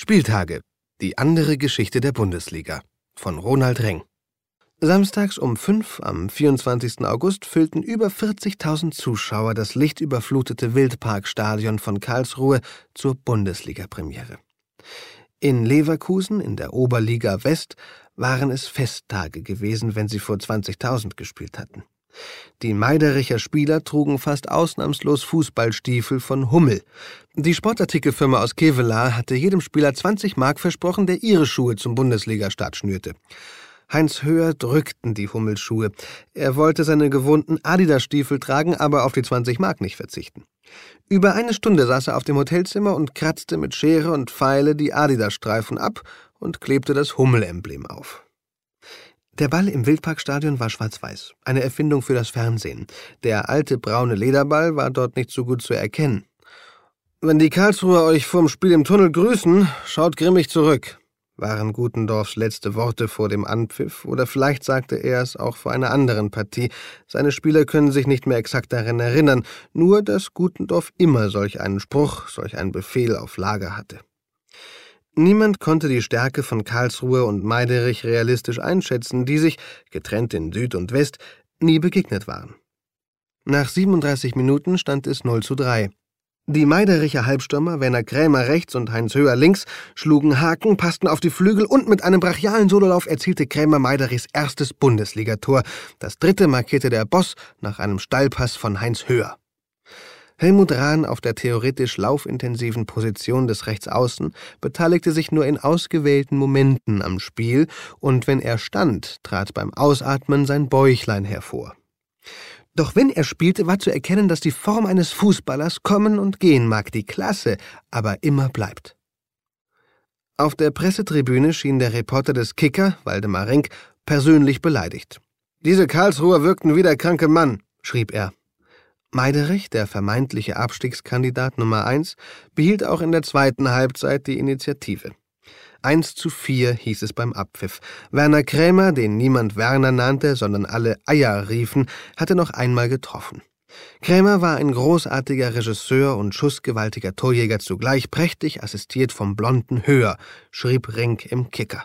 Spieltage. Die andere Geschichte der Bundesliga. Von Ronald Reng. Samstags um 5 am 24. August füllten über 40.000 Zuschauer das lichtüberflutete Wildparkstadion von Karlsruhe zur Bundesliga-Premiere. In Leverkusen in der Oberliga West waren es Festtage gewesen, wenn sie vor 20.000 gespielt hatten. Die Meidericher Spieler trugen fast ausnahmslos Fußballstiefel von Hummel. Die Sportartikelfirma aus Kevelaar hatte jedem Spieler 20 Mark versprochen, der ihre Schuhe zum Bundesligastart schnürte. Heinz Höher drückten die Hummelschuhe. Er wollte seine gewohnten Adidas-Stiefel tragen, aber auf die 20 Mark nicht verzichten. Über eine Stunde saß er auf dem Hotelzimmer und kratzte mit Schere und Pfeile die Adidas-Streifen ab und klebte das Hummel-Emblem auf. Der Ball im Wildparkstadion war schwarz-weiß, eine Erfindung für das Fernsehen. Der alte braune Lederball war dort nicht so gut zu erkennen. Wenn die Karlsruher euch vorm Spiel im Tunnel grüßen, schaut grimmig zurück, waren Gutendorfs letzte Worte vor dem Anpfiff, oder vielleicht sagte er es auch vor einer anderen Partie. Seine Spieler können sich nicht mehr exakt daran erinnern, nur dass Gutendorf immer solch einen Spruch, solch einen Befehl auf Lager hatte. Niemand konnte die Stärke von Karlsruhe und Meiderich realistisch einschätzen, die sich, getrennt in Süd und West, nie begegnet waren. Nach 37 Minuten stand es 0 zu 3. Die Meidericher Halbstürmer Werner Krämer rechts und Heinz Höher links schlugen Haken, passten auf die Flügel und mit einem brachialen Sololauf erzielte Krämer Meiderichs erstes Bundesligator. Das dritte markierte der Boss nach einem Steilpass von Heinz Höher. Helmut Rahn auf der theoretisch laufintensiven Position des Rechtsaußen beteiligte sich nur in ausgewählten Momenten am Spiel, und wenn er stand, trat beim Ausatmen sein Bäuchlein hervor. Doch wenn er spielte, war zu erkennen, dass die Form eines Fußballers kommen und gehen mag, die Klasse aber immer bleibt. Auf der Pressetribüne schien der Reporter des Kicker, Waldemar Renk, persönlich beleidigt. Diese Karlsruher wirkten wie der kranke Mann, schrieb er. Meiderich, der vermeintliche Abstiegskandidat Nummer eins, behielt auch in der zweiten Halbzeit die Initiative. 1 zu 4 hieß es beim Abpfiff. Werner Krämer, den niemand Werner nannte, sondern alle Eier riefen, hatte noch einmal getroffen. Krämer war ein großartiger Regisseur und schussgewaltiger Torjäger zugleich, prächtig assistiert vom blonden Höher, schrieb Renk im Kicker.